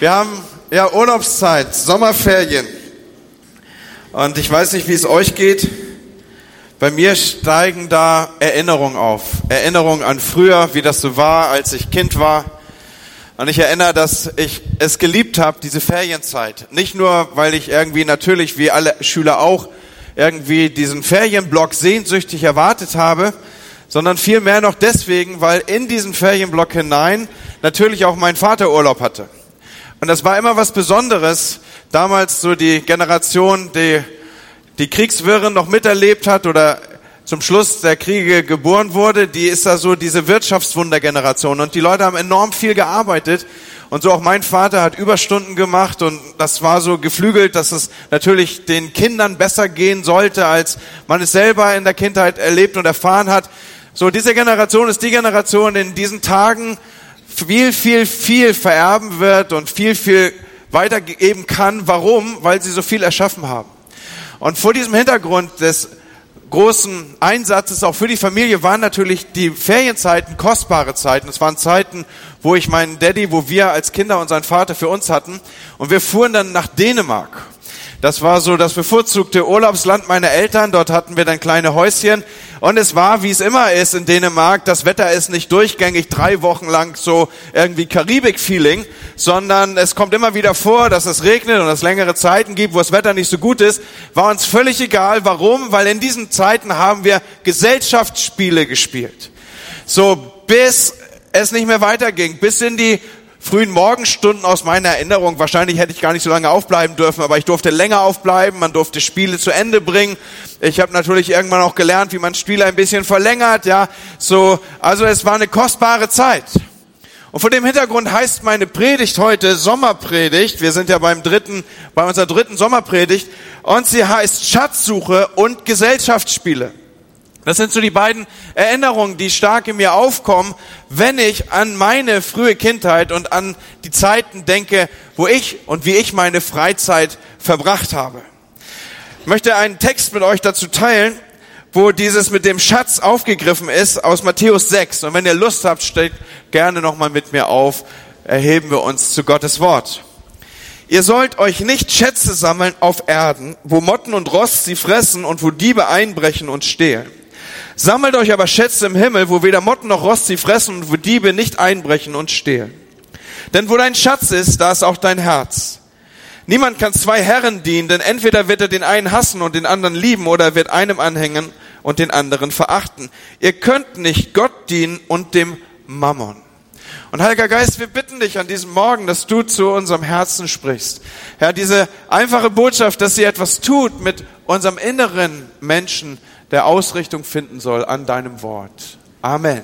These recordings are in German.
Wir haben ja Urlaubszeit, Sommerferien. Und ich weiß nicht, wie es euch geht. Bei mir steigen da Erinnerungen auf. Erinnerungen an früher, wie das so war, als ich Kind war. Und ich erinnere, dass ich es geliebt habe, diese Ferienzeit. Nicht nur, weil ich irgendwie natürlich, wie alle Schüler auch, irgendwie diesen Ferienblock sehnsüchtig erwartet habe, sondern vielmehr noch deswegen, weil in diesen Ferienblock hinein natürlich auch mein Vater Urlaub hatte. Und das war immer was Besonderes. Damals so die Generation, die die Kriegswirren noch miterlebt hat oder zum Schluss der Kriege geboren wurde, die ist da so diese Wirtschaftswundergeneration. Und die Leute haben enorm viel gearbeitet. Und so auch mein Vater hat Überstunden gemacht und das war so geflügelt, dass es natürlich den Kindern besser gehen sollte, als man es selber in der Kindheit erlebt und erfahren hat. So, diese Generation ist die Generation, in diesen Tagen viel, viel, viel vererben wird und viel, viel weitergeben kann. Warum? Weil sie so viel erschaffen haben. Und vor diesem Hintergrund des großen Einsatzes auch für die Familie waren natürlich die Ferienzeiten kostbare Zeiten. Es waren Zeiten, wo ich meinen Daddy, wo wir als Kinder unseren Vater für uns hatten. Und wir fuhren dann nach Dänemark. Das war so das bevorzugte Urlaubsland meiner Eltern. Dort hatten wir dann kleine Häuschen. Und es war, wie es immer ist in Dänemark, das Wetter ist nicht durchgängig drei Wochen lang so irgendwie Karibik-Feeling, sondern es kommt immer wieder vor, dass es regnet und es längere Zeiten gibt, wo das Wetter nicht so gut ist. War uns völlig egal. Warum? Weil in diesen Zeiten haben wir Gesellschaftsspiele gespielt. So bis es nicht mehr weiterging, bis in die frühen Morgenstunden aus meiner Erinnerung. Wahrscheinlich hätte ich gar nicht so lange aufbleiben dürfen, aber ich durfte länger aufbleiben. Man durfte Spiele zu Ende bringen. Ich habe natürlich irgendwann auch gelernt, wie man Spiele ein bisschen verlängert. Ja, so also es war eine kostbare Zeit. Und vor dem Hintergrund heißt meine Predigt heute Sommerpredigt. Wir sind ja beim dritten, bei unserer dritten Sommerpredigt. Und sie heißt Schatzsuche und Gesellschaftsspiele. Das sind so die beiden Erinnerungen, die stark in mir aufkommen, wenn ich an meine frühe Kindheit und an die Zeiten denke, wo ich und wie ich meine Freizeit verbracht habe. Ich möchte einen Text mit euch dazu teilen, wo dieses mit dem Schatz aufgegriffen ist aus Matthäus 6. Und wenn ihr Lust habt, steht gerne nochmal mit mir auf, erheben wir uns zu Gottes Wort. Ihr sollt euch nicht Schätze sammeln auf Erden, wo Motten und Rost sie fressen und wo Diebe einbrechen und stehlen Sammelt euch aber Schätze im Himmel, wo weder Motten noch Rost sie fressen und wo Diebe nicht einbrechen und stehlen. Denn wo dein Schatz ist, da ist auch dein Herz. Niemand kann zwei Herren dienen, denn entweder wird er den einen hassen und den anderen lieben oder er wird einem anhängen und den anderen verachten. Ihr könnt nicht Gott dienen und dem Mammon. Und Heiliger Geist, wir bitten dich an diesem Morgen, dass du zu unserem Herzen sprichst. Herr, diese einfache Botschaft, dass sie etwas tut mit unserem inneren Menschen, der Ausrichtung finden soll an deinem Wort. Amen.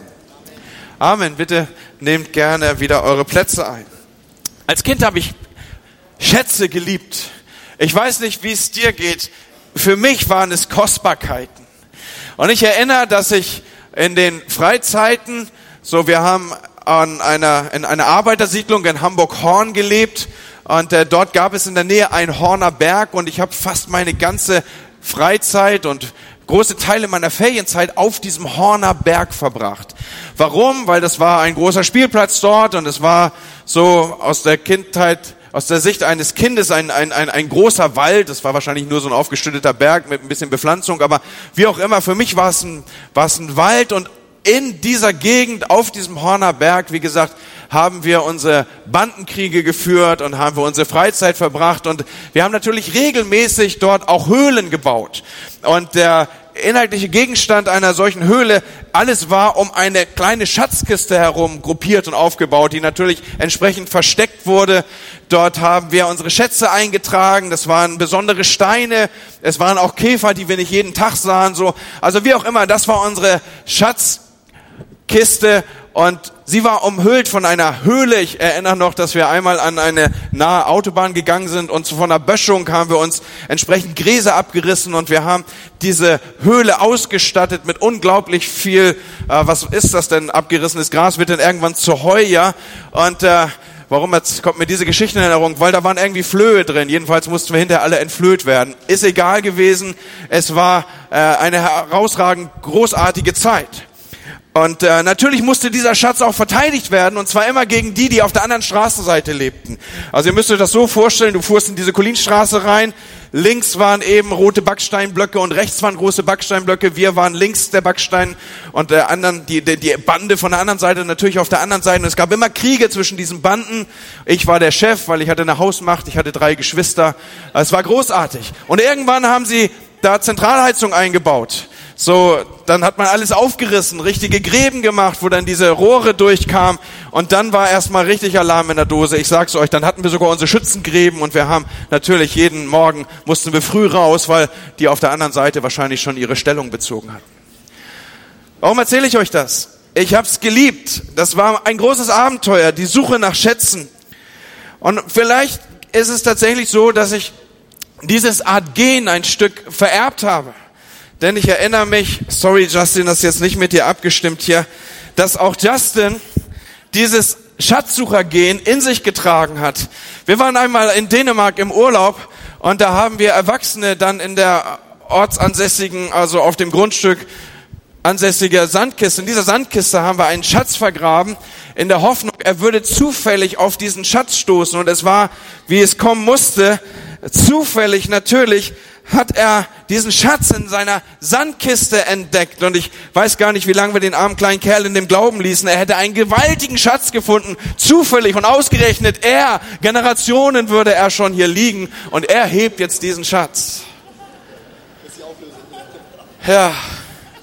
Amen. Bitte nehmt gerne wieder eure Plätze ein. Als Kind habe ich Schätze geliebt. Ich weiß nicht, wie es dir geht. Für mich waren es Kostbarkeiten. Und ich erinnere, dass ich in den Freizeiten, so wir haben an einer, in einer Arbeitersiedlung in Hamburg-Horn gelebt und äh, dort gab es in der Nähe einen Horner Berg und ich habe fast meine ganze Freizeit und große Teile meiner Ferienzeit auf diesem Horner Berg verbracht. Warum? Weil das war ein großer Spielplatz dort und es war so aus der Kindheit, aus der Sicht eines Kindes ein, ein, ein, ein großer Wald. Das war wahrscheinlich nur so ein aufgestütteter Berg mit ein bisschen Bepflanzung, aber wie auch immer, für mich war es ein, war es ein Wald und in dieser Gegend, auf diesem Horner Berg, wie gesagt, haben wir unsere Bandenkriege geführt und haben wir unsere Freizeit verbracht und wir haben natürlich regelmäßig dort auch Höhlen gebaut. Und der inhaltliche Gegenstand einer solchen Höhle, alles war um eine kleine Schatzkiste herum gruppiert und aufgebaut, die natürlich entsprechend versteckt wurde. Dort haben wir unsere Schätze eingetragen, das waren besondere Steine, es waren auch Käfer, die wir nicht jeden Tag sahen, so. Also wie auch immer, das war unsere Schatzkiste und sie war umhüllt von einer Höhle. Ich erinnere noch, dass wir einmal an eine nahe Autobahn gegangen sind und von der Böschung haben wir uns entsprechend Gräser abgerissen und wir haben diese Höhle ausgestattet mit unglaublich viel, äh, was ist das denn, abgerissenes Gras wird dann irgendwann zu Heu, ja. Und äh, Warum jetzt kommt mir diese Geschichte in Erinnerung? Weil da waren irgendwie Flöhe drin. Jedenfalls mussten wir hinterher alle entflöht werden. Ist egal gewesen. Es war äh, eine herausragend großartige Zeit. Und äh, natürlich musste dieser Schatz auch verteidigt werden, und zwar immer gegen die, die auf der anderen Straßenseite lebten. Also ihr müsst euch das so vorstellen, du fuhrst in diese Kolinstraße rein, links waren eben rote Backsteinblöcke und rechts waren große Backsteinblöcke. Wir waren links der Backstein und der anderen, die, die, die Bande von der anderen Seite natürlich auf der anderen Seite. Und es gab immer Kriege zwischen diesen Banden. Ich war der Chef, weil ich hatte eine Hausmacht, ich hatte drei Geschwister. Es war großartig. Und irgendwann haben sie da Zentralheizung eingebaut. So, dann hat man alles aufgerissen, richtige Gräben gemacht, wo dann diese Rohre durchkamen und dann war erstmal richtig Alarm in der Dose. Ich sag's euch, dann hatten wir sogar unsere Schützengräben und wir haben natürlich jeden Morgen mussten wir früh raus, weil die auf der anderen Seite wahrscheinlich schon ihre Stellung bezogen hatten. Warum erzähle ich euch das? Ich hab's geliebt. Das war ein großes Abenteuer, die Suche nach Schätzen. Und vielleicht ist es tatsächlich so, dass ich dieses Art Gen ein Stück vererbt habe. Denn ich erinnere mich, sorry Justin, das ist jetzt nicht mit dir abgestimmt hier, dass auch Justin dieses Schatzsuchergehen in sich getragen hat. Wir waren einmal in Dänemark im Urlaub und da haben wir Erwachsene dann in der ortsansässigen, also auf dem Grundstück ansässige Sandkiste. In dieser Sandkiste haben wir einen Schatz vergraben, in der Hoffnung, er würde zufällig auf diesen Schatz stoßen. Und es war, wie es kommen musste, zufällig natürlich hat er diesen Schatz in seiner Sandkiste entdeckt. Und ich weiß gar nicht, wie lange wir den armen kleinen Kerl in dem Glauben ließen. Er hätte einen gewaltigen Schatz gefunden, zufällig und ausgerechnet er, Generationen würde er schon hier liegen und er hebt jetzt diesen Schatz. Ja,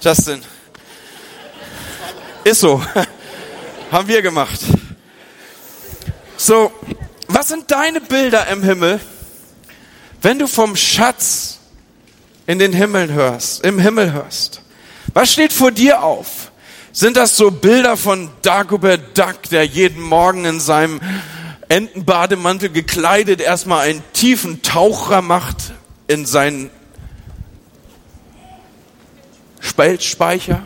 Justin. Ist so. Haben wir gemacht. So, was sind deine Bilder im Himmel? Wenn du vom Schatz in den Himmeln hörst, im Himmel hörst, was steht vor dir auf? Sind das so Bilder von Dagobert Duck, der jeden Morgen in seinem Entenbademantel gekleidet erstmal einen tiefen Taucher macht in seinen Spelzspeicher?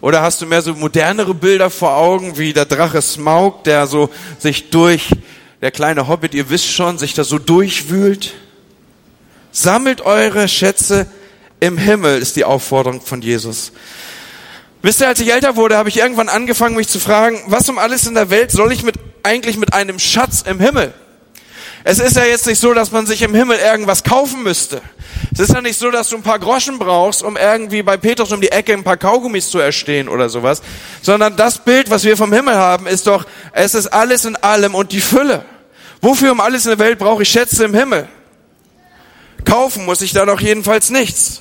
Oder hast du mehr so modernere Bilder vor Augen, wie der Drache Smaug, der so sich durch der kleine Hobbit, ihr wisst schon, sich da so durchwühlt. Sammelt eure Schätze im Himmel, ist die Aufforderung von Jesus. Wisst ihr, als ich älter wurde, habe ich irgendwann angefangen, mich zu fragen, was um alles in der Welt soll ich mit, eigentlich mit einem Schatz im Himmel? Es ist ja jetzt nicht so, dass man sich im Himmel irgendwas kaufen müsste. Es ist ja nicht so, dass du ein paar Groschen brauchst, um irgendwie bei Petrus um die Ecke ein paar Kaugummis zu erstehen oder sowas, sondern das Bild, was wir vom Himmel haben, ist doch, es ist alles in allem und die Fülle. Wofür um alles in der Welt brauche ich Schätze im Himmel? Kaufen muss ich da doch jedenfalls nichts.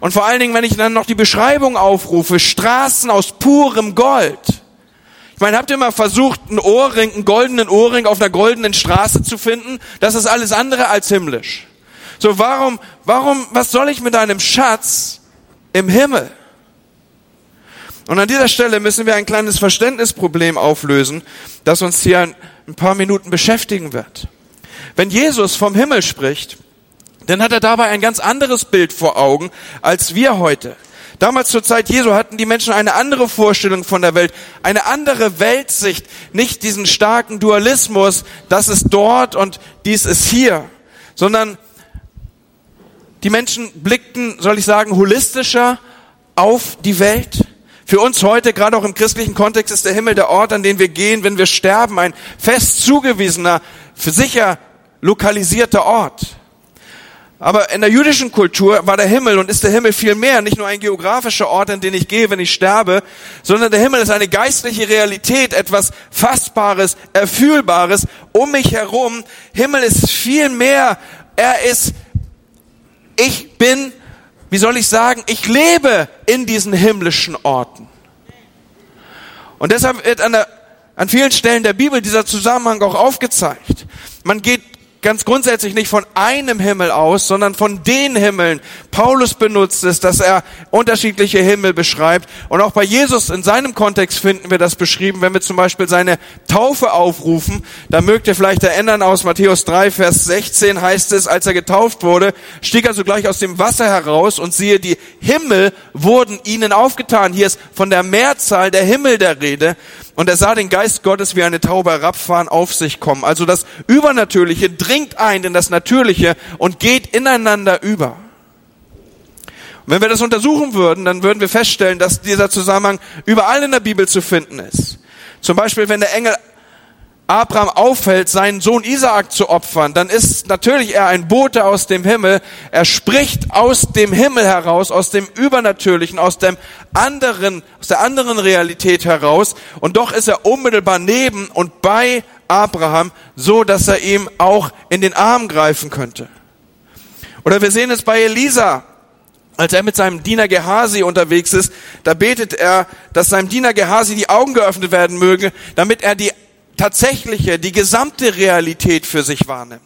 Und vor allen Dingen, wenn ich dann noch die Beschreibung aufrufe, Straßen aus purem Gold. Meine, habt ihr mal versucht, einen Ohrring, einen goldenen Ohrring auf einer goldenen Straße zu finden? Das ist alles andere als himmlisch. So, warum, warum, was soll ich mit einem Schatz im Himmel? Und an dieser Stelle müssen wir ein kleines Verständnisproblem auflösen, das uns hier ein paar Minuten beschäftigen wird. Wenn Jesus vom Himmel spricht, dann hat er dabei ein ganz anderes Bild vor Augen als wir heute. Damals zur Zeit Jesu hatten die Menschen eine andere Vorstellung von der Welt, eine andere Weltsicht, nicht diesen starken Dualismus, das ist dort und dies ist hier, sondern die Menschen blickten, soll ich sagen, holistischer auf die Welt. Für uns heute, gerade auch im christlichen Kontext, ist der Himmel der Ort, an den wir gehen, wenn wir sterben, ein fest zugewiesener, sicher lokalisierter Ort. Aber in der jüdischen Kultur war der Himmel und ist der Himmel viel mehr, nicht nur ein geografischer Ort, an den ich gehe, wenn ich sterbe, sondern der Himmel ist eine geistliche Realität, etwas Fassbares, Erfühlbares um mich herum. Himmel ist viel mehr. Er ist ich bin, wie soll ich sagen, ich lebe in diesen himmlischen Orten. Und deshalb wird an, der, an vielen Stellen der Bibel dieser Zusammenhang auch aufgezeigt. Man geht ganz grundsätzlich nicht von einem Himmel aus, sondern von den Himmeln. Paulus benutzt es, dass er unterschiedliche Himmel beschreibt. Und auch bei Jesus in seinem Kontext finden wir das beschrieben, wenn wir zum Beispiel seine Taufe aufrufen. Da mögt ihr vielleicht erinnern, aus Matthäus 3, Vers 16 heißt es, als er getauft wurde, stieg er sogleich aus dem Wasser heraus und siehe, die Himmel wurden ihnen aufgetan. Hier ist von der Mehrzahl der Himmel der Rede. Und er sah den Geist Gottes wie eine Taube herabfahren, auf sich kommen. Also das Übernatürliche dringt ein in das Natürliche und geht ineinander über. Und wenn wir das untersuchen würden, dann würden wir feststellen, dass dieser Zusammenhang überall in der Bibel zu finden ist. Zum Beispiel, wenn der Engel Abraham auffällt, seinen Sohn Isaak zu opfern, dann ist natürlich er ein Bote aus dem Himmel. Er spricht aus dem Himmel heraus, aus dem Übernatürlichen, aus dem anderen, aus der anderen Realität heraus. Und doch ist er unmittelbar neben und bei Abraham, so dass er ihm auch in den Arm greifen könnte. Oder wir sehen es bei Elisa. Als er mit seinem Diener Gehasi unterwegs ist, da betet er, dass seinem Diener Gehasi die Augen geöffnet werden möge, damit er die tatsächliche, die gesamte Realität für sich wahrnimmt.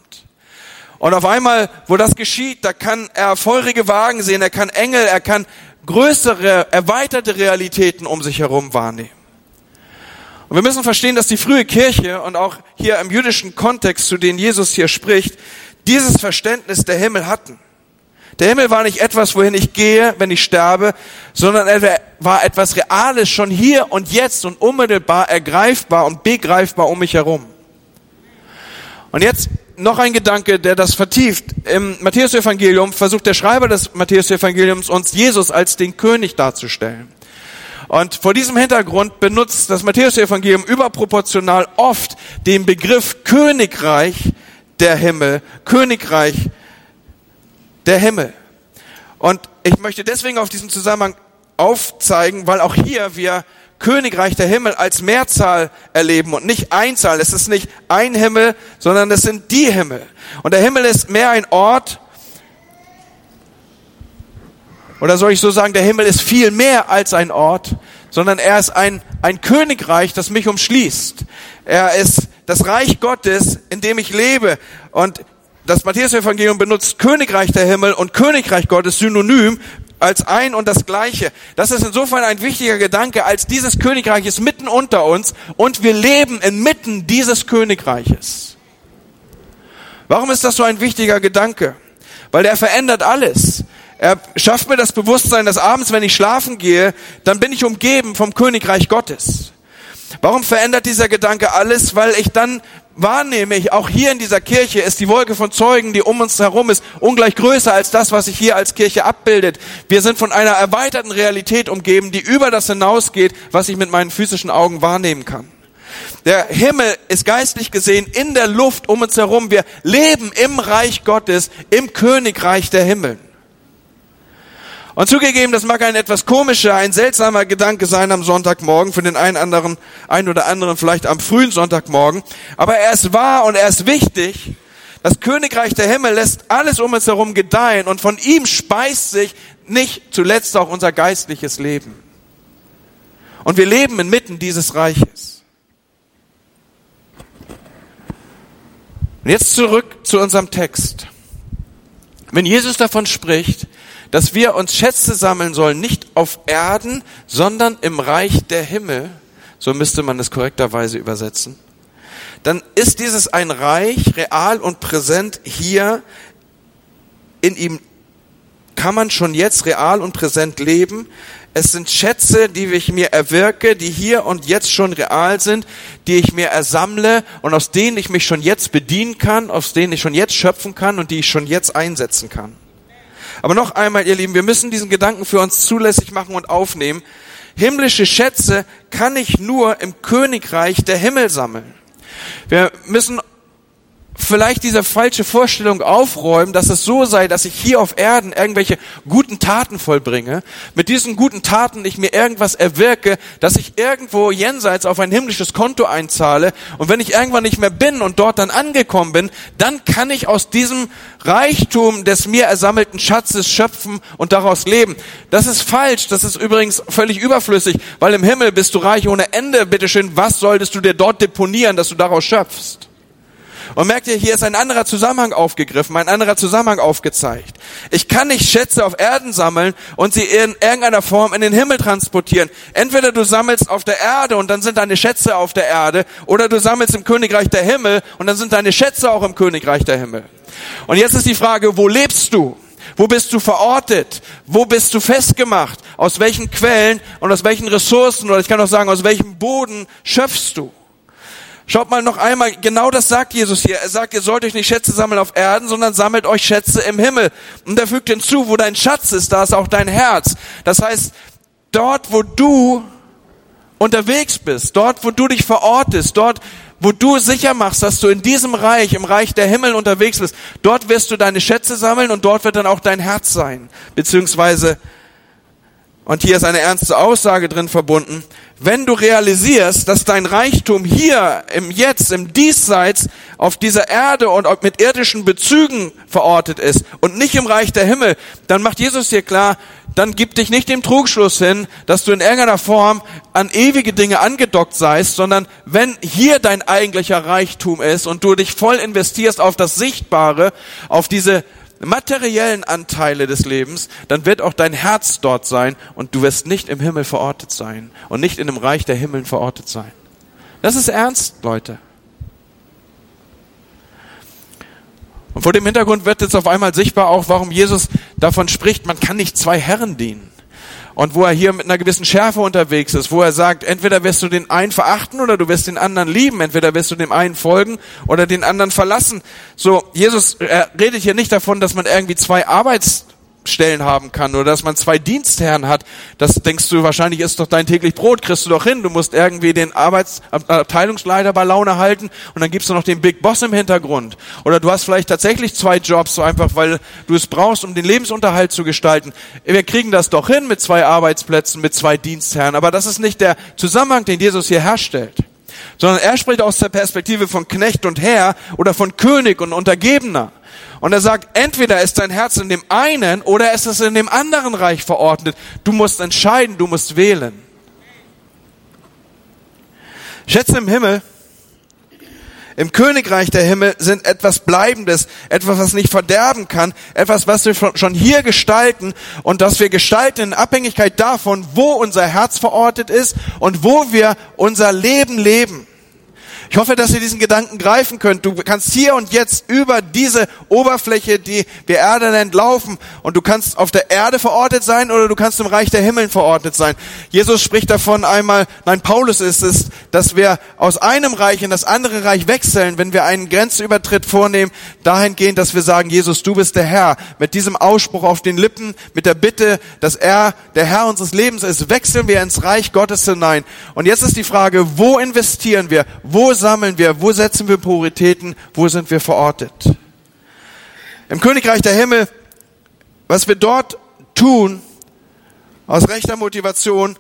Und auf einmal, wo das geschieht, da kann er feurige Wagen sehen, er kann Engel, er kann größere, erweiterte Realitäten um sich herum wahrnehmen. Und wir müssen verstehen, dass die frühe Kirche und auch hier im jüdischen Kontext, zu dem Jesus hier spricht, dieses Verständnis der Himmel hatten. Der Himmel war nicht etwas, wohin ich gehe, wenn ich sterbe, sondern er war etwas Reales schon hier und jetzt und unmittelbar ergreifbar und begreifbar um mich herum. Und jetzt noch ein Gedanke, der das vertieft. Im Matthäus-Evangelium versucht der Schreiber des Matthäus-Evangeliums uns Jesus als den König darzustellen. Und vor diesem Hintergrund benutzt das Matthäus-Evangelium überproportional oft den Begriff Königreich der Himmel, Königreich der Himmel. Und ich möchte deswegen auf diesen Zusammenhang aufzeigen, weil auch hier wir Königreich der Himmel als Mehrzahl erleben und nicht Einzahl. Es ist nicht ein Himmel, sondern es sind die Himmel. Und der Himmel ist mehr ein Ort, oder soll ich so sagen, der Himmel ist viel mehr als ein Ort, sondern er ist ein, ein Königreich, das mich umschließt. Er ist das Reich Gottes, in dem ich lebe. Und das Matthäus-Evangelium benutzt Königreich der Himmel und Königreich Gottes synonym als ein und das Gleiche. Das ist insofern ein wichtiger Gedanke, als dieses Königreich ist mitten unter uns und wir leben inmitten dieses Königreiches. Warum ist das so ein wichtiger Gedanke? Weil der verändert alles. Er schafft mir das Bewusstsein, dass abends, wenn ich schlafen gehe, dann bin ich umgeben vom Königreich Gottes. Warum verändert dieser Gedanke alles? Weil ich dann wahrnehme, ich auch hier in dieser Kirche ist die Wolke von Zeugen, die um uns herum ist, ungleich größer als das, was sich hier als Kirche abbildet. Wir sind von einer erweiterten Realität umgeben, die über das hinausgeht, was ich mit meinen physischen Augen wahrnehmen kann. Der Himmel ist geistlich gesehen in der Luft um uns herum. Wir leben im Reich Gottes, im Königreich der Himmel. Und zugegeben, das mag ein etwas komischer, ein seltsamer Gedanke sein am Sonntagmorgen, für den einen anderen, ein oder anderen vielleicht am frühen Sonntagmorgen. Aber er ist wahr und er ist wichtig. Das Königreich der Himmel lässt alles um uns herum gedeihen und von ihm speist sich nicht zuletzt auch unser geistliches Leben. Und wir leben inmitten dieses Reiches. Und jetzt zurück zu unserem Text. Wenn Jesus davon spricht, dass wir uns Schätze sammeln sollen, nicht auf Erden, sondern im Reich der Himmel, so müsste man es korrekterweise übersetzen, dann ist dieses ein Reich real und präsent hier. In ihm kann man schon jetzt real und präsent leben. Es sind Schätze, die ich mir erwirke, die hier und jetzt schon real sind, die ich mir ersammle und aus denen ich mich schon jetzt bedienen kann, aus denen ich schon jetzt schöpfen kann und die ich schon jetzt einsetzen kann. Aber noch einmal, ihr Lieben, wir müssen diesen Gedanken für uns zulässig machen und aufnehmen. Himmlische Schätze kann ich nur im Königreich der Himmel sammeln. Wir müssen vielleicht diese falsche Vorstellung aufräumen, dass es so sei, dass ich hier auf Erden irgendwelche guten Taten vollbringe, mit diesen guten Taten ich mir irgendwas erwirke, dass ich irgendwo jenseits auf ein himmlisches Konto einzahle und wenn ich irgendwann nicht mehr bin und dort dann angekommen bin, dann kann ich aus diesem Reichtum des mir ersammelten Schatzes schöpfen und daraus leben. Das ist falsch, das ist übrigens völlig überflüssig, weil im Himmel bist du reich ohne Ende, bitteschön, was solltest du dir dort deponieren, dass du daraus schöpfst? Und merkt ihr, hier ist ein anderer Zusammenhang aufgegriffen, ein anderer Zusammenhang aufgezeigt. Ich kann nicht Schätze auf Erden sammeln und sie in irgendeiner Form in den Himmel transportieren. Entweder du sammelst auf der Erde und dann sind deine Schätze auf der Erde, oder du sammelst im Königreich der Himmel und dann sind deine Schätze auch im Königreich der Himmel. Und jetzt ist die Frage, wo lebst du? Wo bist du verortet? Wo bist du festgemacht? Aus welchen Quellen und aus welchen Ressourcen oder ich kann auch sagen, aus welchem Boden schöpfst du? Schaut mal noch einmal, genau das sagt Jesus hier. Er sagt, ihr sollt euch nicht Schätze sammeln auf Erden, sondern sammelt euch Schätze im Himmel. Und er fügt hinzu, wo dein Schatz ist, da ist auch dein Herz. Das heißt, dort, wo du unterwegs bist, dort, wo du dich verortest, dort, wo du sicher machst, dass du in diesem Reich, im Reich der Himmel unterwegs bist, dort wirst du deine Schätze sammeln und dort wird dann auch dein Herz sein. Beziehungsweise, und hier ist eine ernste Aussage drin verbunden, wenn du realisierst, dass dein Reichtum hier im Jetzt, im Diesseits auf dieser Erde und mit irdischen Bezügen verortet ist und nicht im Reich der Himmel, dann macht Jesus dir klar, dann gib dich nicht dem Trugschluss hin, dass du in irgendeiner Form an ewige Dinge angedockt seist, sondern wenn hier dein eigentlicher Reichtum ist und du dich voll investierst auf das Sichtbare, auf diese materiellen Anteile des Lebens, dann wird auch dein Herz dort sein und du wirst nicht im Himmel verortet sein und nicht in dem Reich der Himmeln verortet sein. Das ist ernst, Leute. Und vor dem Hintergrund wird jetzt auf einmal sichtbar auch, warum Jesus davon spricht, man kann nicht zwei Herren dienen und wo er hier mit einer gewissen Schärfe unterwegs ist, wo er sagt, entweder wirst du den einen verachten oder du wirst den anderen lieben, entweder wirst du dem einen folgen oder den anderen verlassen. So, Jesus redet hier nicht davon, dass man irgendwie zwei Arbeits Stellen haben kann oder dass man zwei Dienstherren hat. Das denkst du wahrscheinlich ist doch dein täglich Brot, kriegst du doch hin. Du musst irgendwie den Arbeitsabteilungsleiter bei Laune halten und dann gibst du noch den Big Boss im Hintergrund. Oder du hast vielleicht tatsächlich zwei Jobs, so einfach weil du es brauchst, um den Lebensunterhalt zu gestalten. Wir kriegen das doch hin mit zwei Arbeitsplätzen, mit zwei Dienstherren. Aber das ist nicht der Zusammenhang, den Jesus hier herstellt sondern er spricht aus der Perspektive von Knecht und Herr oder von König und Untergebener. Und er sagt, entweder ist dein Herz in dem einen oder ist es in dem anderen Reich verordnet. Du musst entscheiden, du musst wählen. Schätze im Himmel, im Königreich der Himmel sind etwas Bleibendes, etwas, was nicht verderben kann, etwas, was wir schon hier gestalten und das wir gestalten in Abhängigkeit davon, wo unser Herz verortet ist und wo wir unser Leben leben. Ich hoffe, dass ihr diesen Gedanken greifen könnt. Du kannst hier und jetzt über diese Oberfläche, die wir Erde nennt, laufen. Und du kannst auf der Erde verortet sein oder du kannst im Reich der Himmel verortet sein. Jesus spricht davon einmal, nein, Paulus ist es, dass wir aus einem Reich in das andere Reich wechseln, wenn wir einen Grenzübertritt vornehmen, dahingehend, dass wir sagen, Jesus, du bist der Herr. Mit diesem Ausspruch auf den Lippen, mit der Bitte, dass er der Herr unseres Lebens ist, wechseln wir ins Reich Gottes hinein. Und jetzt ist die Frage, wo investieren wir? Wo sammeln wir? Wo setzen wir Prioritäten? Wo sind wir verortet? Im Königreich der Himmel, was wir dort tun, aus rechter Motivation,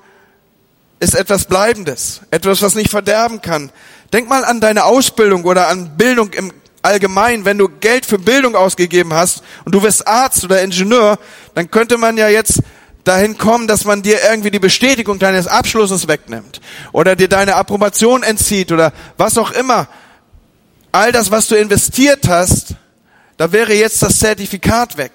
ist etwas Bleibendes, etwas, was nicht verderben kann. Denk mal an deine Ausbildung oder an Bildung im Allgemeinen. Wenn du Geld für Bildung ausgegeben hast und du wirst Arzt oder Ingenieur, dann könnte man ja jetzt dahin kommen, dass man dir irgendwie die Bestätigung deines Abschlusses wegnimmt oder dir deine Approbation entzieht oder was auch immer. All das, was du investiert hast, da wäre jetzt das Zertifikat weg.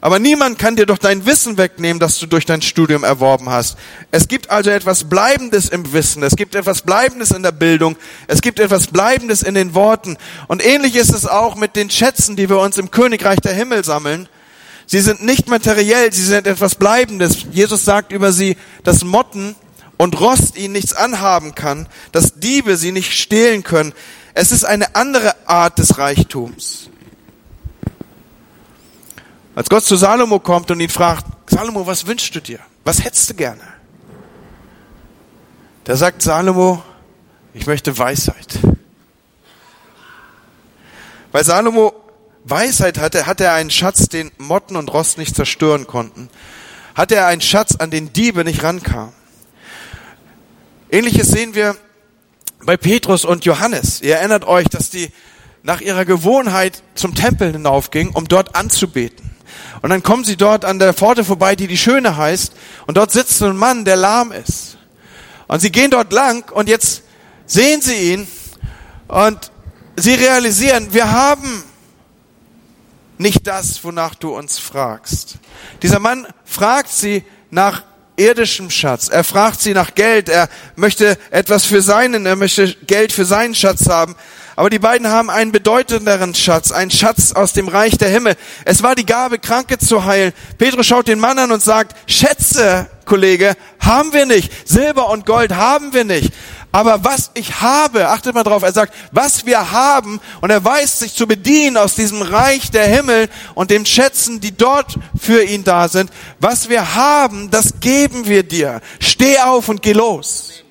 Aber niemand kann dir doch dein Wissen wegnehmen, das du durch dein Studium erworben hast. Es gibt also etwas Bleibendes im Wissen. Es gibt etwas Bleibendes in der Bildung. Es gibt etwas Bleibendes in den Worten. Und ähnlich ist es auch mit den Schätzen, die wir uns im Königreich der Himmel sammeln. Sie sind nicht materiell, sie sind etwas Bleibendes. Jesus sagt über sie, dass Motten und Rost ihnen nichts anhaben kann, dass Diebe sie nicht stehlen können. Es ist eine andere Art des Reichtums. Als Gott zu Salomo kommt und ihn fragt, Salomo, was wünschst du dir? Was hättest du gerne? Da sagt Salomo, ich möchte Weisheit. Weil Salomo Weisheit hatte, hatte er einen Schatz, den Motten und Rost nicht zerstören konnten. Hatte er einen Schatz, an den Diebe nicht rankam. Ähnliches sehen wir bei Petrus und Johannes. Ihr erinnert euch, dass die nach ihrer Gewohnheit zum Tempel hinaufgingen, um dort anzubeten. Und dann kommen sie dort an der Pforte vorbei, die die Schöne heißt, und dort sitzt ein Mann, der lahm ist. Und sie gehen dort lang und jetzt sehen sie ihn und sie realisieren, wir haben nicht das, wonach du uns fragst. Dieser Mann fragt sie nach irdischem Schatz. Er fragt sie nach Geld. Er möchte etwas für seinen, er möchte Geld für seinen Schatz haben. Aber die beiden haben einen bedeutenderen Schatz, einen Schatz aus dem Reich der Himmel. Es war die Gabe, Kranke zu heilen. Petrus schaut den Mann an und sagt, Schätze, Kollege, haben wir nicht. Silber und Gold haben wir nicht. Aber was ich habe, achtet mal drauf, er sagt, was wir haben, und er weiß sich zu bedienen aus diesem Reich der Himmel und den Schätzen, die dort für ihn da sind. Was wir haben, das geben wir dir. Steh auf und geh los.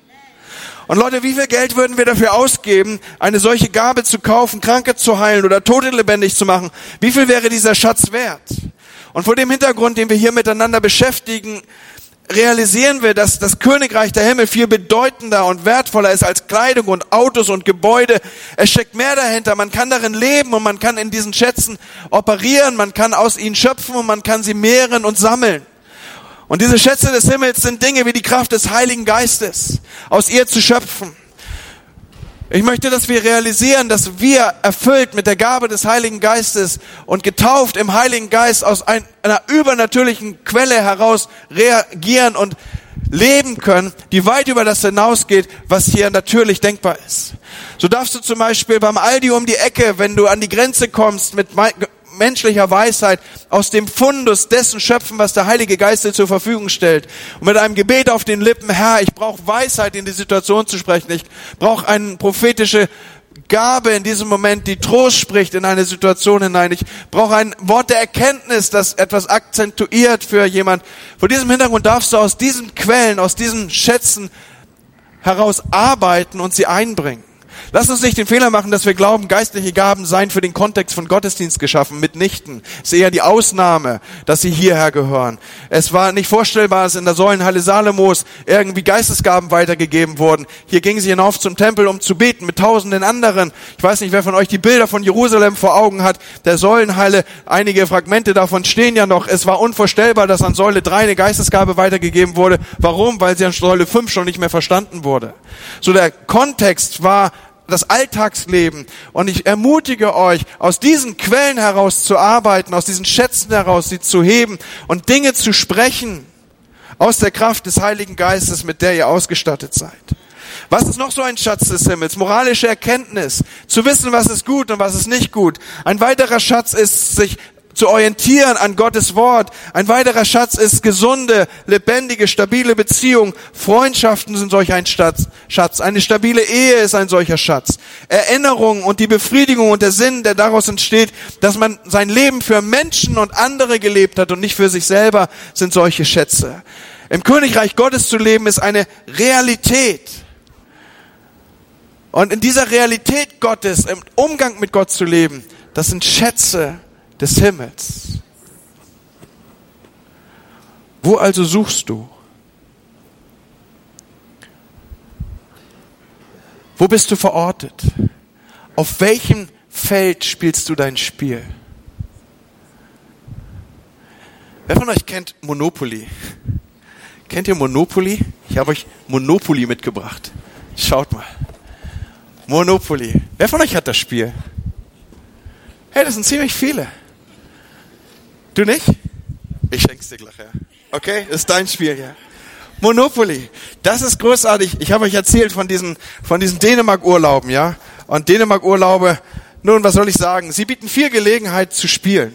Und Leute, wie viel Geld würden wir dafür ausgeben, eine solche Gabe zu kaufen, Kranke zu heilen oder Tote lebendig zu machen? Wie viel wäre dieser Schatz wert? Und vor dem Hintergrund, den wir hier miteinander beschäftigen, realisieren wir, dass das Königreich der Himmel viel bedeutender und wertvoller ist als Kleidung und Autos und Gebäude. Es steckt mehr dahinter. Man kann darin leben und man kann in diesen Schätzen operieren, man kann aus ihnen schöpfen und man kann sie mehren und sammeln. Und diese Schätze des Himmels sind Dinge wie die Kraft des Heiligen Geistes, aus ihr zu schöpfen. Ich möchte, dass wir realisieren, dass wir erfüllt mit der Gabe des Heiligen Geistes und getauft im Heiligen Geist aus einer übernatürlichen Quelle heraus reagieren und leben können, die weit über das hinausgeht, was hier natürlich denkbar ist. So darfst du zum Beispiel beim Aldi um die Ecke, wenn du an die Grenze kommst mit menschlicher Weisheit aus dem Fundus dessen schöpfen, was der Heilige Geist dir zur Verfügung stellt. Und mit einem Gebet auf den Lippen, Herr, ich brauche Weisheit in die Situation zu sprechen. Ich brauche eine prophetische Gabe in diesem Moment, die Trost spricht in eine Situation hinein. Ich brauche ein Wort der Erkenntnis, das etwas akzentuiert für jemand. Vor diesem Hintergrund darfst du aus diesen Quellen, aus diesen Schätzen heraus arbeiten und sie einbringen. Lass uns nicht den Fehler machen, dass wir glauben, geistliche Gaben seien für den Kontext von Gottesdienst geschaffen. Mitnichten. Es ist eher die Ausnahme, dass sie hierher gehören. Es war nicht vorstellbar, dass in der Säulenhalle Salomos irgendwie Geistesgaben weitergegeben wurden. Hier gingen sie hinauf zum Tempel, um zu beten mit tausenden anderen. Ich weiß nicht, wer von euch die Bilder von Jerusalem vor Augen hat. Der Säulenhalle, einige Fragmente davon stehen ja noch. Es war unvorstellbar, dass an Säule 3 eine Geistesgabe weitergegeben wurde. Warum? Weil sie an Säule 5 schon nicht mehr verstanden wurde. So der Kontext war das Alltagsleben. Und ich ermutige euch, aus diesen Quellen heraus zu arbeiten, aus diesen Schätzen heraus sie zu heben und Dinge zu sprechen aus der Kraft des Heiligen Geistes, mit der ihr ausgestattet seid. Was ist noch so ein Schatz des Himmels? Moralische Erkenntnis. Zu wissen, was ist gut und was ist nicht gut. Ein weiterer Schatz ist, sich zu orientieren an Gottes Wort. Ein weiterer Schatz ist gesunde, lebendige, stabile Beziehung. Freundschaften sind solch ein Schatz. Eine stabile Ehe ist ein solcher Schatz. Erinnerung und die Befriedigung und der Sinn, der daraus entsteht, dass man sein Leben für Menschen und andere gelebt hat und nicht für sich selber, sind solche Schätze. Im Königreich Gottes zu leben ist eine Realität. Und in dieser Realität Gottes, im Umgang mit Gott zu leben, das sind Schätze, des Himmels. Wo also suchst du? Wo bist du verortet? Auf welchem Feld spielst du dein Spiel? Wer von euch kennt Monopoly? Kennt ihr Monopoly? Ich habe euch Monopoly mitgebracht. Schaut mal. Monopoly. Wer von euch hat das Spiel? Hey, das sind ziemlich viele. Du nicht? Ich schenk's dir gleich, ja. Okay, ist dein Spiel, ja. Monopoly. Das ist großartig. Ich habe euch erzählt von diesen, von diesen Dänemark-Urlauben, ja. Und Dänemark-Urlaube, nun, was soll ich sagen? Sie bieten viel Gelegenheit zu spielen.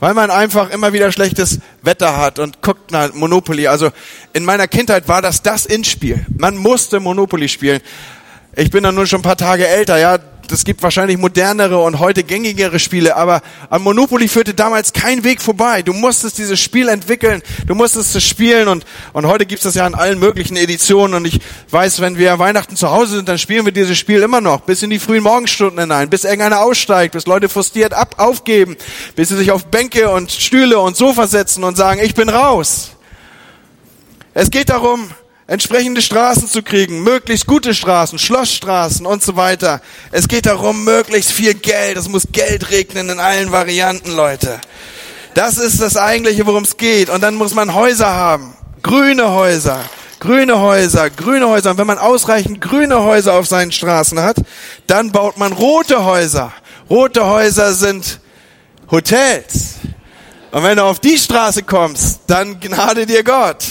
Weil man einfach immer wieder schlechtes Wetter hat und guckt nach Monopoly. Also in meiner Kindheit war das das Inspiel. Man musste Monopoly spielen. Ich bin dann nur schon ein paar Tage älter, ja es gibt wahrscheinlich modernere und heute gängigere Spiele, aber an Monopoly führte damals kein Weg vorbei. Du musstest dieses Spiel entwickeln, du musstest es spielen und, und heute gibt es das ja in allen möglichen Editionen und ich weiß, wenn wir Weihnachten zu Hause sind, dann spielen wir dieses Spiel immer noch, bis in die frühen Morgenstunden hinein, bis irgendeiner aussteigt, bis Leute frustriert ab, aufgeben, bis sie sich auf Bänke und Stühle und Sofa setzen und sagen, ich bin raus. Es geht darum, entsprechende Straßen zu kriegen, möglichst gute Straßen, Schlossstraßen und so weiter. Es geht darum, möglichst viel Geld. Es muss Geld regnen in allen Varianten, Leute. Das ist das eigentliche, worum es geht. Und dann muss man Häuser haben. Grüne Häuser. Grüne Häuser, grüne Häuser. Und wenn man ausreichend grüne Häuser auf seinen Straßen hat, dann baut man rote Häuser. Rote Häuser sind Hotels. Und wenn du auf die Straße kommst, dann gnade dir Gott.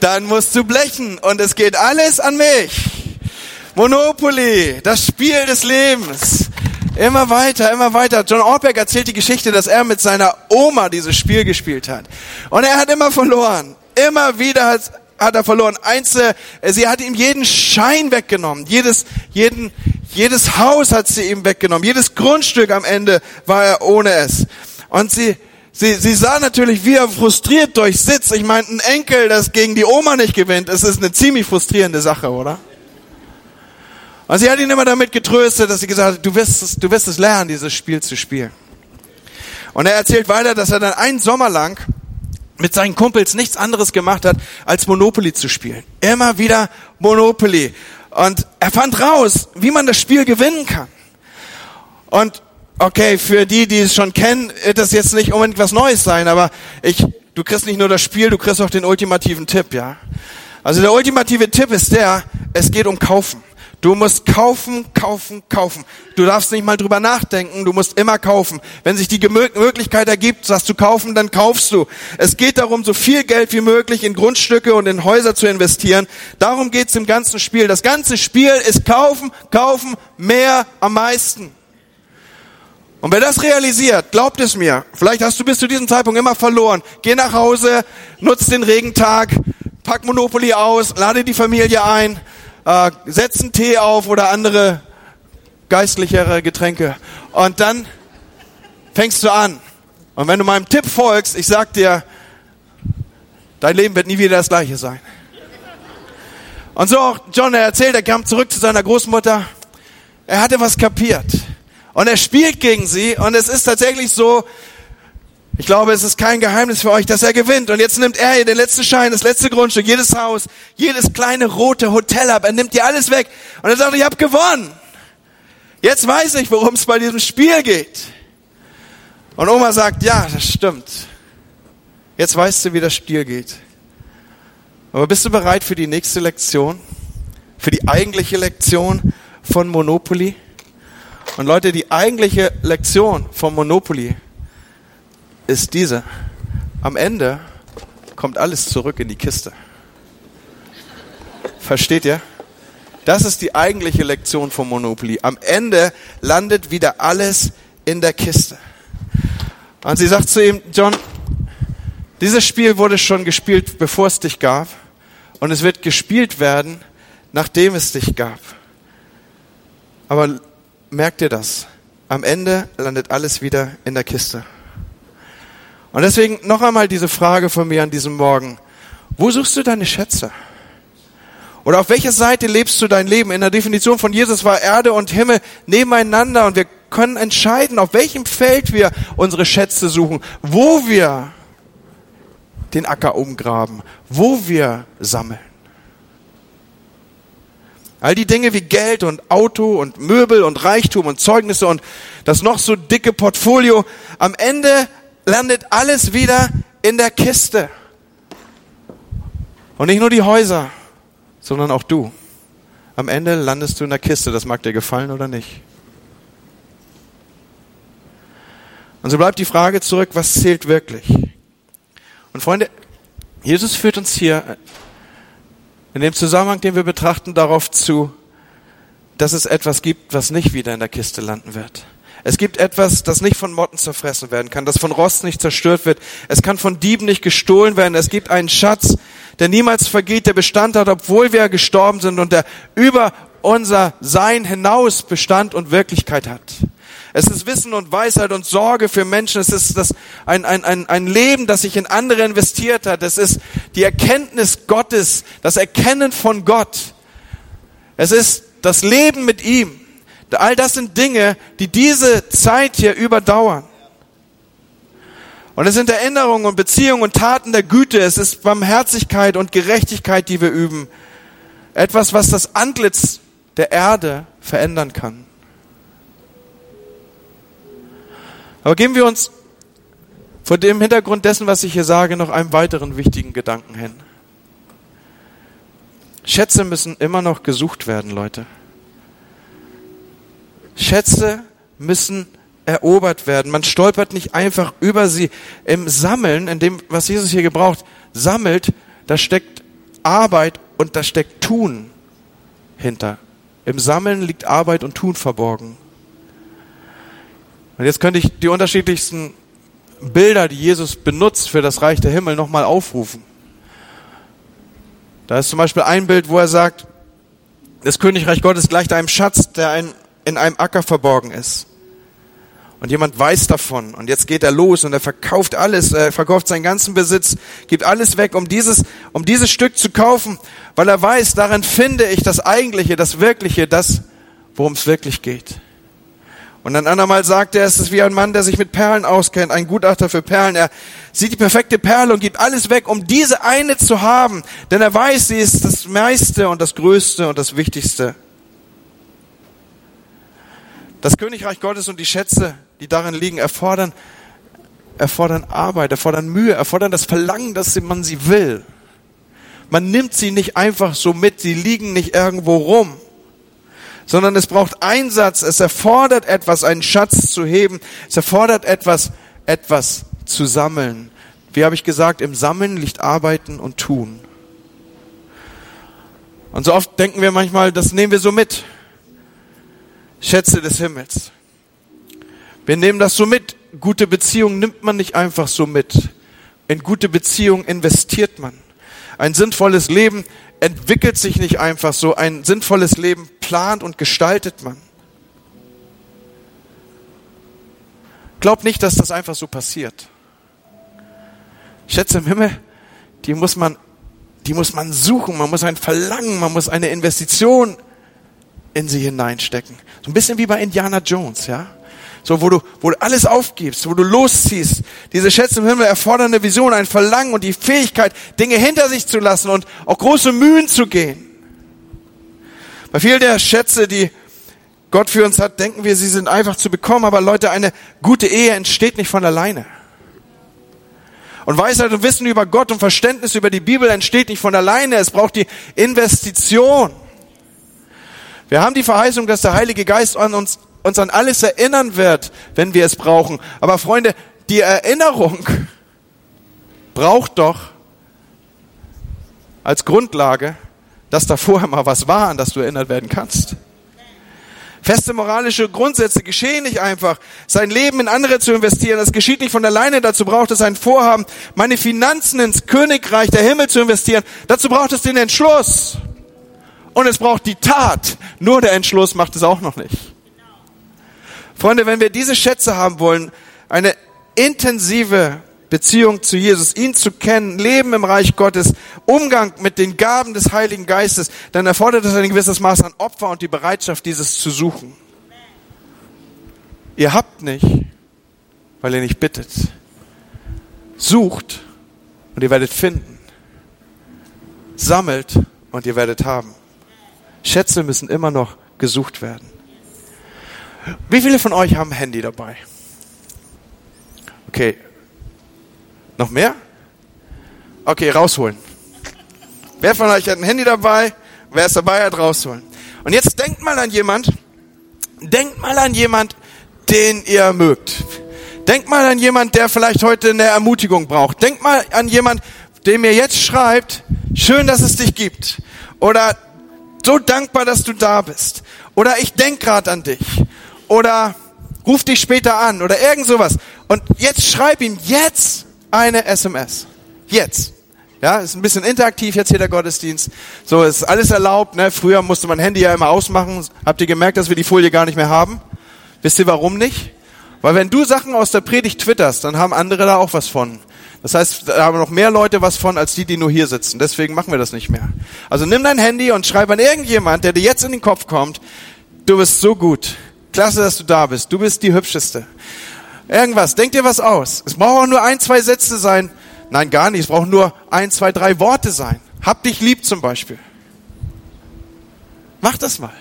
Dann musst du blechen und es geht alles an mich. Monopoly, das Spiel des Lebens. Immer weiter, immer weiter. John Orbeck erzählt die Geschichte, dass er mit seiner Oma dieses Spiel gespielt hat. Und er hat immer verloren. Immer wieder hat hat er verloren. Eins, äh, sie hat ihm jeden Schein weggenommen. Jedes, jeden, jedes Haus hat sie ihm weggenommen. Jedes Grundstück am Ende war er ohne es. Und sie, sie, sie sah natürlich, wie er frustriert durchsitzt. Ich meine, ein Enkel, das gegen die Oma nicht gewinnt, es ist eine ziemlich frustrierende Sache, oder? Und sie hat ihn immer damit getröstet, dass sie gesagt hat, du wirst es, du wirst es lernen, dieses Spiel zu spielen. Und er erzählt weiter, dass er dann einen Sommer lang mit seinen Kumpels nichts anderes gemacht hat, als Monopoly zu spielen. Immer wieder Monopoly. Und er fand raus, wie man das Spiel gewinnen kann. Und okay, für die, die es schon kennen, wird das jetzt nicht unbedingt was Neues sein, aber ich, du kriegst nicht nur das Spiel, du kriegst auch den ultimativen Tipp, ja. Also der ultimative Tipp ist der, es geht um Kaufen. Du musst kaufen, kaufen, kaufen. Du darfst nicht mal drüber nachdenken, du musst immer kaufen. Wenn sich die Möglichkeit ergibt, das zu kaufen, dann kaufst du. Es geht darum, so viel Geld wie möglich in Grundstücke und in Häuser zu investieren. Darum geht's im ganzen Spiel. Das ganze Spiel ist kaufen, kaufen, mehr am meisten. Und wer das realisiert, glaubt es mir, vielleicht hast du bis zu diesem Zeitpunkt immer verloren. Geh nach Hause, nutz den Regentag, pack Monopoly aus, lade die Familie ein, äh, setz einen Tee auf oder andere geistlichere Getränke. Und dann fängst du an. Und wenn du meinem Tipp folgst, ich sag dir, dein Leben wird nie wieder das gleiche sein. Und so auch John, er erzählt, er kam zurück zu seiner Großmutter. Er hatte was kapiert. Und er spielt gegen sie. Und es ist tatsächlich so, ich glaube, es ist kein Geheimnis für euch, dass er gewinnt. Und jetzt nimmt er hier den letzten Schein, das letzte Grundstück, jedes Haus, jedes kleine rote Hotel ab. Er nimmt dir alles weg. Und er sagt, ich habe gewonnen. Jetzt weiß ich, worum es bei diesem Spiel geht. Und Oma sagt, ja, das stimmt. Jetzt weißt du, wie das Spiel geht. Aber bist du bereit für die nächste Lektion? Für die eigentliche Lektion von Monopoly? Und Leute, die eigentliche Lektion von Monopoly ist diese. Am Ende kommt alles zurück in die Kiste. Versteht ihr? Das ist die eigentliche Lektion von Monopoly. Am Ende landet wieder alles in der Kiste. Und sie sagt zu ihm, John, dieses Spiel wurde schon gespielt, bevor es dich gab. Und es wird gespielt werden, nachdem es dich gab. Aber merkt ihr das? Am Ende landet alles wieder in der Kiste. Und deswegen noch einmal diese Frage von mir an diesem Morgen. Wo suchst du deine Schätze? Oder auf welcher Seite lebst du dein Leben? In der Definition von Jesus war Erde und Himmel nebeneinander und wir können entscheiden, auf welchem Feld wir unsere Schätze suchen, wo wir den Acker umgraben, wo wir sammeln. All die Dinge wie Geld und Auto und Möbel und Reichtum und Zeugnisse und das noch so dicke Portfolio, am Ende landet alles wieder in der Kiste. Und nicht nur die Häuser, sondern auch du. Am Ende landest du in der Kiste, das mag dir gefallen oder nicht. Und so bleibt die Frage zurück, was zählt wirklich? Und Freunde, Jesus führt uns hier in dem Zusammenhang, den wir betrachten, darauf zu, dass es etwas gibt, was nicht wieder in der Kiste landen wird. Es gibt etwas, das nicht von Motten zerfressen werden kann, das von Rost nicht zerstört wird. Es kann von Dieben nicht gestohlen werden. Es gibt einen Schatz, der niemals vergeht, der Bestand hat, obwohl wir gestorben sind und der über unser Sein hinaus Bestand und Wirklichkeit hat. Es ist Wissen und Weisheit und Sorge für Menschen. Es ist das, ein, ein, ein, ein Leben, das sich in andere investiert hat. Es ist die Erkenntnis Gottes, das Erkennen von Gott. Es ist das Leben mit ihm. All das sind Dinge, die diese Zeit hier überdauern. Und es sind Erinnerungen und Beziehungen und Taten der Güte. Es ist Barmherzigkeit und Gerechtigkeit, die wir üben. Etwas, was das Antlitz der Erde verändern kann. Aber geben wir uns vor dem Hintergrund dessen, was ich hier sage, noch einem weiteren wichtigen Gedanken hin. Schätze müssen immer noch gesucht werden, Leute. Schätze müssen erobert werden. Man stolpert nicht einfach über sie. Im Sammeln, in dem, was Jesus hier gebraucht, sammelt, da steckt Arbeit und da steckt Tun hinter. Im Sammeln liegt Arbeit und Tun verborgen. Und jetzt könnte ich die unterschiedlichsten Bilder, die Jesus benutzt für das Reich der Himmel, nochmal aufrufen. Da ist zum Beispiel ein Bild, wo er sagt, das Königreich Gottes gleicht einem Schatz, der in einem Acker verborgen ist. Und jemand weiß davon. Und jetzt geht er los und er verkauft alles, er verkauft seinen ganzen Besitz, gibt alles weg, um dieses, um dieses Stück zu kaufen, weil er weiß, darin finde ich das Eigentliche, das Wirkliche, das, worum es wirklich geht. Und ein andermal sagt er, es ist wie ein Mann, der sich mit Perlen auskennt, ein Gutachter für Perlen. Er sieht die perfekte Perle und gibt alles weg, um diese eine zu haben. Denn er weiß, sie ist das meiste und das Größte und das Wichtigste. Das Königreich Gottes und die Schätze, die darin liegen, erfordern, erfordern Arbeit, erfordern Mühe, erfordern das Verlangen, dass man sie will. Man nimmt sie nicht einfach so mit, sie liegen nicht irgendwo rum sondern es braucht Einsatz, es erfordert etwas, einen Schatz zu heben, es erfordert etwas, etwas zu sammeln. Wie habe ich gesagt, im Sammeln liegt Arbeiten und Tun. Und so oft denken wir manchmal, das nehmen wir so mit. Schätze des Himmels. Wir nehmen das so mit. Gute Beziehungen nimmt man nicht einfach so mit. In gute Beziehungen investiert man. Ein sinnvolles Leben entwickelt sich nicht einfach so. Ein sinnvolles Leben plant und gestaltet man. Glaub nicht, dass das einfach so passiert. Schätze im Himmel, die muss man, die muss man suchen, man muss ein Verlangen, man muss eine Investition in sie hineinstecken. So ein bisschen wie bei Indiana Jones, ja? So, wo du, wo du alles aufgibst, wo du losziehst. Diese Schätze im Himmel erfordern eine Vision, ein Verlangen und die Fähigkeit, Dinge hinter sich zu lassen und auch große Mühen zu gehen. Bei vielen der Schätze, die Gott für uns hat, denken wir, sie sind einfach zu bekommen. Aber Leute, eine gute Ehe entsteht nicht von alleine. Und Weisheit und Wissen über Gott und Verständnis über die Bibel entsteht nicht von alleine. Es braucht die Investition. Wir haben die Verheißung, dass der Heilige Geist an uns uns an alles erinnern wird, wenn wir es brauchen. Aber Freunde, die Erinnerung braucht doch als Grundlage, dass da vorher mal was war, an das du erinnert werden kannst. Feste moralische Grundsätze geschehen nicht einfach. Sein Leben in andere zu investieren, das geschieht nicht von alleine. Dazu braucht es ein Vorhaben, meine Finanzen ins Königreich der Himmel zu investieren. Dazu braucht es den Entschluss. Und es braucht die Tat. Nur der Entschluss macht es auch noch nicht. Freunde, wenn wir diese Schätze haben wollen, eine intensive Beziehung zu Jesus, ihn zu kennen, Leben im Reich Gottes, Umgang mit den Gaben des Heiligen Geistes, dann erfordert es ein gewisses Maß an Opfer und die Bereitschaft, dieses zu suchen. Ihr habt nicht, weil ihr nicht bittet. Sucht und ihr werdet finden. Sammelt und ihr werdet haben. Schätze müssen immer noch gesucht werden. Wie viele von euch haben Handy dabei? Okay. Noch mehr? Okay, rausholen. Wer von euch hat ein Handy dabei? Wer ist dabei, hat rausholen. Und jetzt denkt mal an jemand, denkt mal an jemand, den ihr mögt. Denkt mal an jemand, der vielleicht heute eine Ermutigung braucht. Denkt mal an jemand, dem ihr jetzt schreibt, schön, dass es dich gibt. Oder so dankbar, dass du da bist. Oder ich denk gerade an dich oder ruf dich später an oder irgend sowas. Und jetzt schreib ihm jetzt eine SMS. Jetzt. Ja, ist ein bisschen interaktiv jetzt hier der Gottesdienst. So ist alles erlaubt. Ne? Früher musste man Handy ja immer ausmachen. Habt ihr gemerkt, dass wir die Folie gar nicht mehr haben? Wisst ihr warum nicht? Weil wenn du Sachen aus der Predigt twitterst, dann haben andere da auch was von. Das heißt, da haben noch mehr Leute was von, als die, die nur hier sitzen. Deswegen machen wir das nicht mehr. Also nimm dein Handy und schreib an irgendjemand, der dir jetzt in den Kopf kommt, du bist so gut. Klasse, dass du da bist. Du bist die Hübscheste. Irgendwas. Denk dir was aus. Es braucht auch nur ein, zwei Sätze sein. Nein, gar nicht. Es braucht nur ein, zwei, drei Worte sein. Hab dich lieb zum Beispiel. Mach das mal.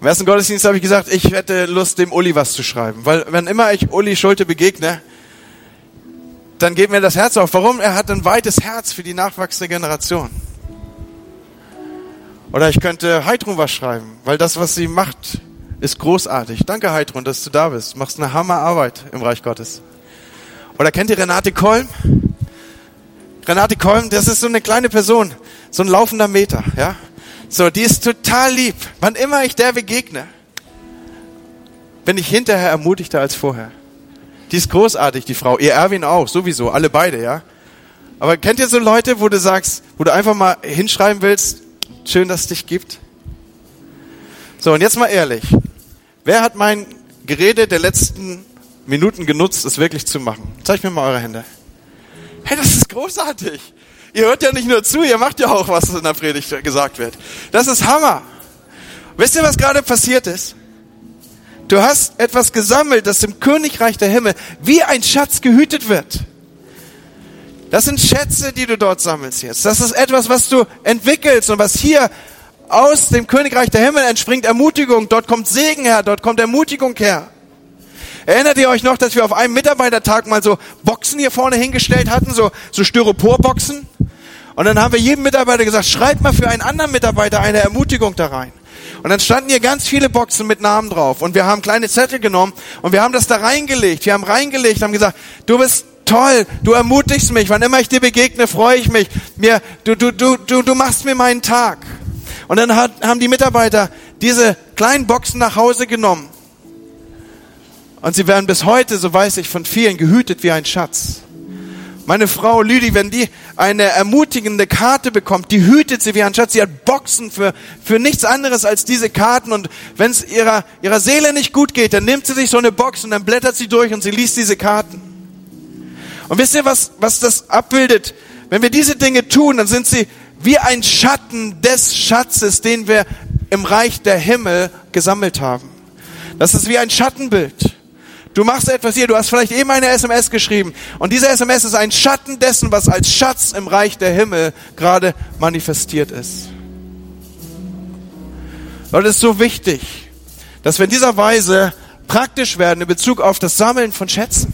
Im ersten Gottesdienst habe ich gesagt, ich hätte Lust, dem Uli was zu schreiben. Weil wenn immer ich Uli Schulte begegne, dann geht mir das Herz auf. Warum? Er hat ein weites Herz für die nachwachsende Generation. Oder ich könnte Heidrun was schreiben, weil das, was sie macht, ist großartig. Danke, Heidrun, dass du da bist. Machst eine Hammerarbeit im Reich Gottes. Oder kennt ihr Renate Kolm? Renate Kolm, das ist so eine kleine Person, so ein laufender Meter, ja. So, die ist total lieb. Wann immer ich der begegne, bin ich hinterher ermutigter als vorher. Die ist großartig, die Frau. Ihr Erwin auch, sowieso, alle beide, ja. Aber kennt ihr so Leute, wo du sagst, wo du einfach mal hinschreiben willst, schön, dass es dich gibt? So, und jetzt mal ehrlich. Wer hat mein Gerede der letzten Minuten genutzt, es wirklich zu machen? Zeigt mir mal eure Hände. Hey, das ist großartig. Ihr hört ja nicht nur zu, ihr macht ja auch, was in der Predigt gesagt wird. Das ist Hammer. Wisst ihr, was gerade passiert ist? Du hast etwas gesammelt, das im Königreich der Himmel wie ein Schatz gehütet wird. Das sind Schätze, die du dort sammelst jetzt. Das ist etwas, was du entwickelst und was hier aus dem Königreich der Himmel entspringt Ermutigung. Dort kommt Segen her, dort kommt Ermutigung her. Erinnert ihr euch noch, dass wir auf einem Mitarbeitertag mal so Boxen hier vorne hingestellt hatten, so, so Styroporboxen? Und dann haben wir jedem Mitarbeiter gesagt, schreibt mal für einen anderen Mitarbeiter eine Ermutigung da rein. Und dann standen hier ganz viele Boxen mit Namen drauf. Und wir haben kleine Zettel genommen und wir haben das da reingelegt. Wir haben reingelegt, haben gesagt, du bist toll, du ermutigst mich. Wann immer ich dir begegne, freue ich mich. Mir, du, du, du, du, du machst mir meinen Tag. Und dann hat, haben die Mitarbeiter diese kleinen Boxen nach Hause genommen. Und sie werden bis heute, so weiß ich, von vielen gehütet wie ein Schatz. Meine Frau Lüdi, wenn die eine ermutigende Karte bekommt, die hütet sie wie ein Schatz. Sie hat Boxen für, für nichts anderes als diese Karten. Und wenn es ihrer, ihrer Seele nicht gut geht, dann nimmt sie sich so eine Box und dann blättert sie durch und sie liest diese Karten. Und wisst ihr, was, was das abbildet? Wenn wir diese Dinge tun, dann sind sie wie ein Schatten des Schatzes, den wir im Reich der Himmel gesammelt haben. Das ist wie ein Schattenbild. Du machst etwas hier, du hast vielleicht eben eine SMS geschrieben und diese SMS ist ein Schatten dessen, was als Schatz im Reich der Himmel gerade manifestiert ist. Leute, es ist so wichtig, dass wir in dieser Weise praktisch werden in Bezug auf das Sammeln von Schätzen.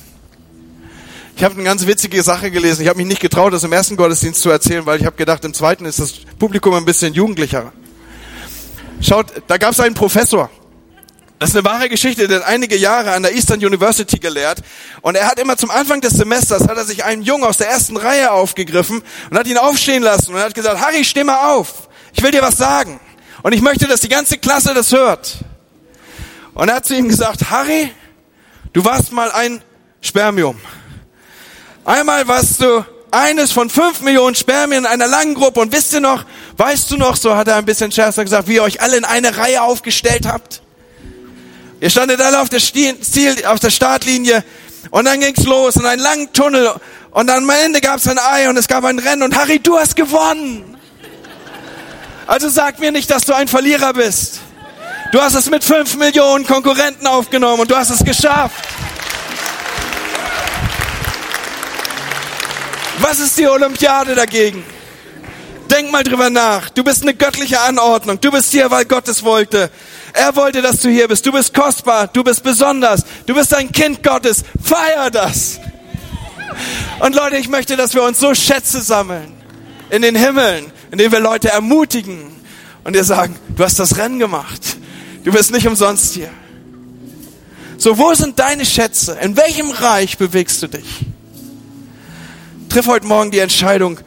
Ich habe eine ganz witzige Sache gelesen. Ich habe mich nicht getraut, das im ersten Gottesdienst zu erzählen, weil ich habe gedacht, im zweiten ist das Publikum ein bisschen jugendlicher. Schaut, da gab es einen Professor. Das ist eine wahre Geschichte, der hat einige Jahre an der Eastern University gelehrt. Und er hat immer zum Anfang des Semesters, hat er sich einen Jungen aus der ersten Reihe aufgegriffen und hat ihn aufstehen lassen und hat gesagt, Harry, steh mal auf. Ich will dir was sagen. Und ich möchte, dass die ganze Klasse das hört. Und er hat zu ihm gesagt, Harry, du warst mal ein Spermium. Einmal warst du eines von fünf Millionen Spermien in einer langen Gruppe. Und wisst ihr noch, weißt du noch, so hat er ein bisschen scherzer gesagt, wie ihr euch alle in eine Reihe aufgestellt habt? Ihr standet alle auf der, Ziel, auf der Startlinie und dann ging's los in einen langen Tunnel und am Ende gab's ein Ei und es gab ein Rennen und Harry, du hast gewonnen. Also sag mir nicht, dass du ein Verlierer bist. Du hast es mit fünf Millionen Konkurrenten aufgenommen und du hast es geschafft. Was ist die Olympiade dagegen? Denk mal drüber nach. Du bist eine göttliche Anordnung. Du bist hier, weil Gott es wollte. Er wollte, dass du hier bist. Du bist kostbar, du bist besonders, du bist ein Kind Gottes. Feier das. Und Leute, ich möchte, dass wir uns so Schätze sammeln in den Himmeln, indem wir Leute ermutigen und dir sagen, du hast das Rennen gemacht. Du bist nicht umsonst hier. So, wo sind deine Schätze? In welchem Reich bewegst du dich? Triff heute Morgen die Entscheidung,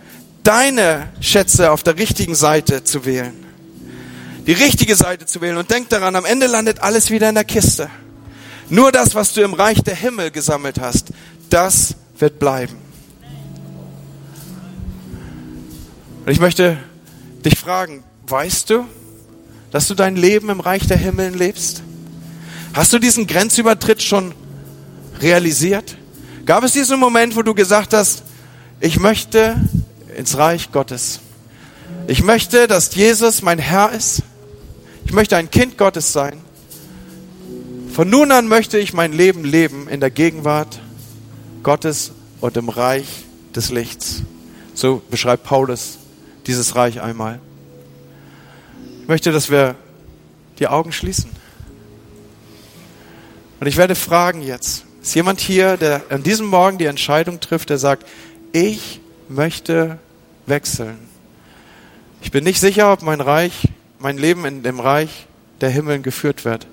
deine Schätze auf der richtigen Seite zu wählen die richtige Seite zu wählen. Und denk daran, am Ende landet alles wieder in der Kiste. Nur das, was du im Reich der Himmel gesammelt hast, das wird bleiben. Und ich möchte dich fragen, weißt du, dass du dein Leben im Reich der Himmel lebst? Hast du diesen Grenzübertritt schon realisiert? Gab es diesen Moment, wo du gesagt hast, ich möchte ins Reich Gottes. Ich möchte, dass Jesus mein Herr ist. Ich möchte ein Kind Gottes sein. Von nun an möchte ich mein Leben leben in der Gegenwart Gottes und im Reich des Lichts. So beschreibt Paulus dieses Reich einmal. Ich möchte, dass wir die Augen schließen. Und ich werde fragen jetzt, ist jemand hier, der an diesem Morgen die Entscheidung trifft, der sagt, ich möchte wechseln. Ich bin nicht sicher, ob mein Reich mein Leben in dem Reich der Himmeln geführt wird.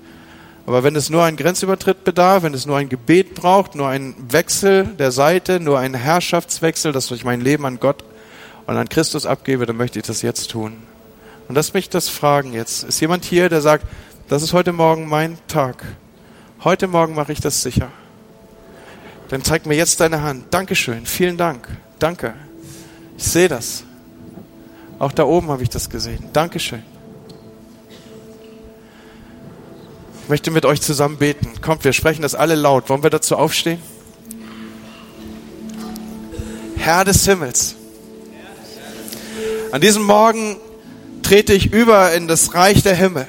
Aber wenn es nur einen Grenzübertritt bedarf, wenn es nur ein Gebet braucht, nur einen Wechsel der Seite, nur einen Herrschaftswechsel, dass ich mein Leben an Gott und an Christus abgebe, dann möchte ich das jetzt tun. Und lass mich das fragen jetzt. Ist jemand hier, der sagt, das ist heute Morgen mein Tag. Heute Morgen mache ich das sicher. Dann zeig mir jetzt deine Hand. Dankeschön. Vielen Dank. Danke. Ich sehe das. Auch da oben habe ich das gesehen. Dankeschön. Ich möchte mit euch zusammen beten. Kommt, wir sprechen das alle laut. Wollen wir dazu aufstehen? Herr des Himmels. An diesem Morgen trete ich über in das Reich der Himmel.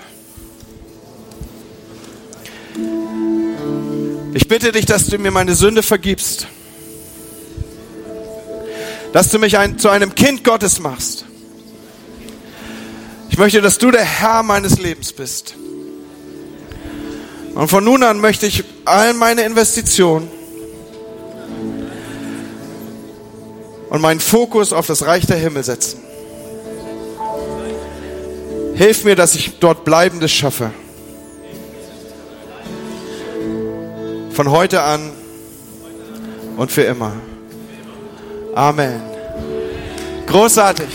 Ich bitte dich, dass du mir meine Sünde vergibst. Dass du mich ein, zu einem Kind Gottes machst. Ich möchte, dass du der Herr meines Lebens bist. Und von nun an möchte ich all meine Investitionen und meinen Fokus auf das Reich der Himmel setzen. Hilf mir, dass ich dort Bleibendes schaffe. Von heute an und für immer. Amen. Großartig.